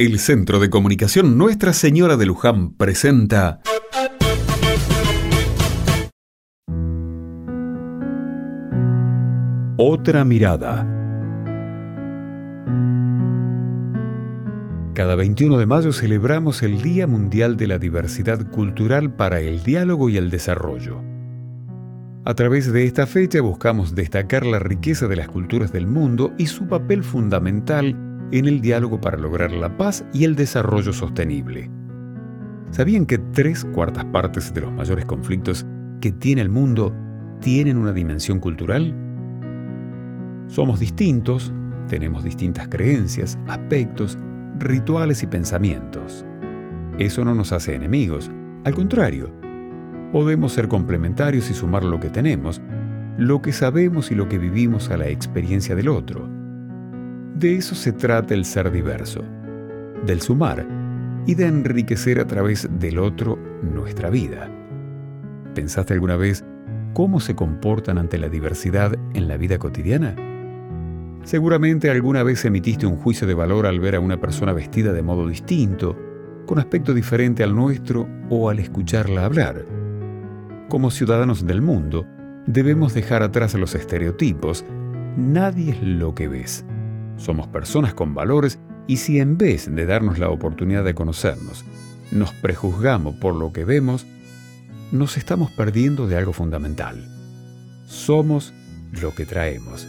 El Centro de Comunicación Nuestra Señora de Luján presenta Otra mirada. Cada 21 de mayo celebramos el Día Mundial de la Diversidad Cultural para el Diálogo y el Desarrollo. A través de esta fecha buscamos destacar la riqueza de las culturas del mundo y su papel fundamental en el diálogo para lograr la paz y el desarrollo sostenible. ¿Sabían que tres cuartas partes de los mayores conflictos que tiene el mundo tienen una dimensión cultural? Somos distintos, tenemos distintas creencias, aspectos, rituales y pensamientos. Eso no nos hace enemigos, al contrario, podemos ser complementarios y sumar lo que tenemos, lo que sabemos y lo que vivimos a la experiencia del otro. De eso se trata el ser diverso, del sumar y de enriquecer a través del otro nuestra vida. ¿Pensaste alguna vez cómo se comportan ante la diversidad en la vida cotidiana? Seguramente alguna vez emitiste un juicio de valor al ver a una persona vestida de modo distinto, con aspecto diferente al nuestro o al escucharla hablar. Como ciudadanos del mundo, debemos dejar atrás los estereotipos. Nadie es lo que ves. Somos personas con valores y si en vez de darnos la oportunidad de conocernos, nos prejuzgamos por lo que vemos, nos estamos perdiendo de algo fundamental. Somos lo que traemos.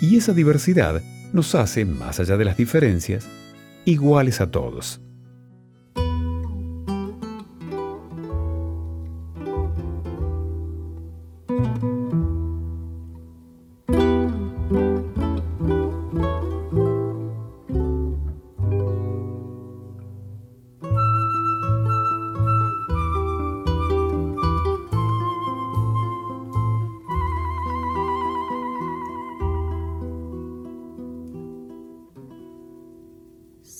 Y esa diversidad nos hace, más allá de las diferencias, iguales a todos.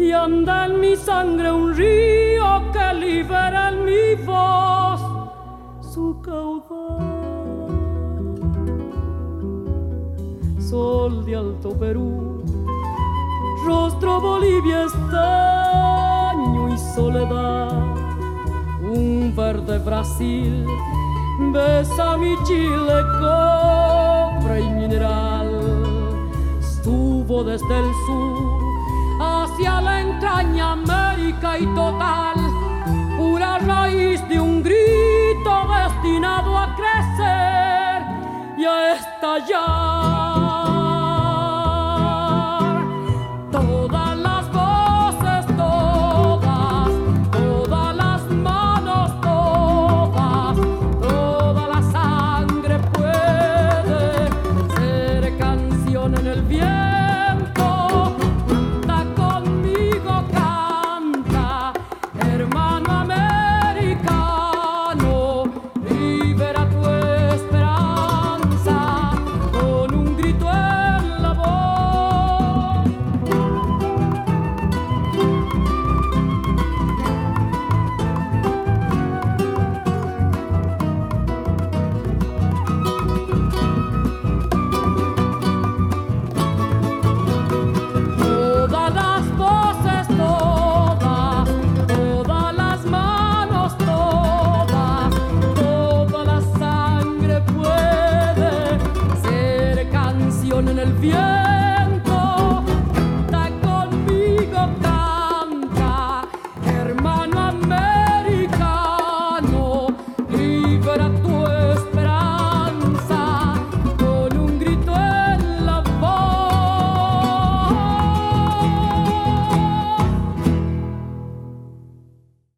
y anda en mi sangre un río que libera en mi voz su caudal. Sol de Alto Perú, rostro Bolivia estaño y soledad, un verde Brasil, besa mi Chile, cobre de un grito destinado a crecer y a estallar. Para tu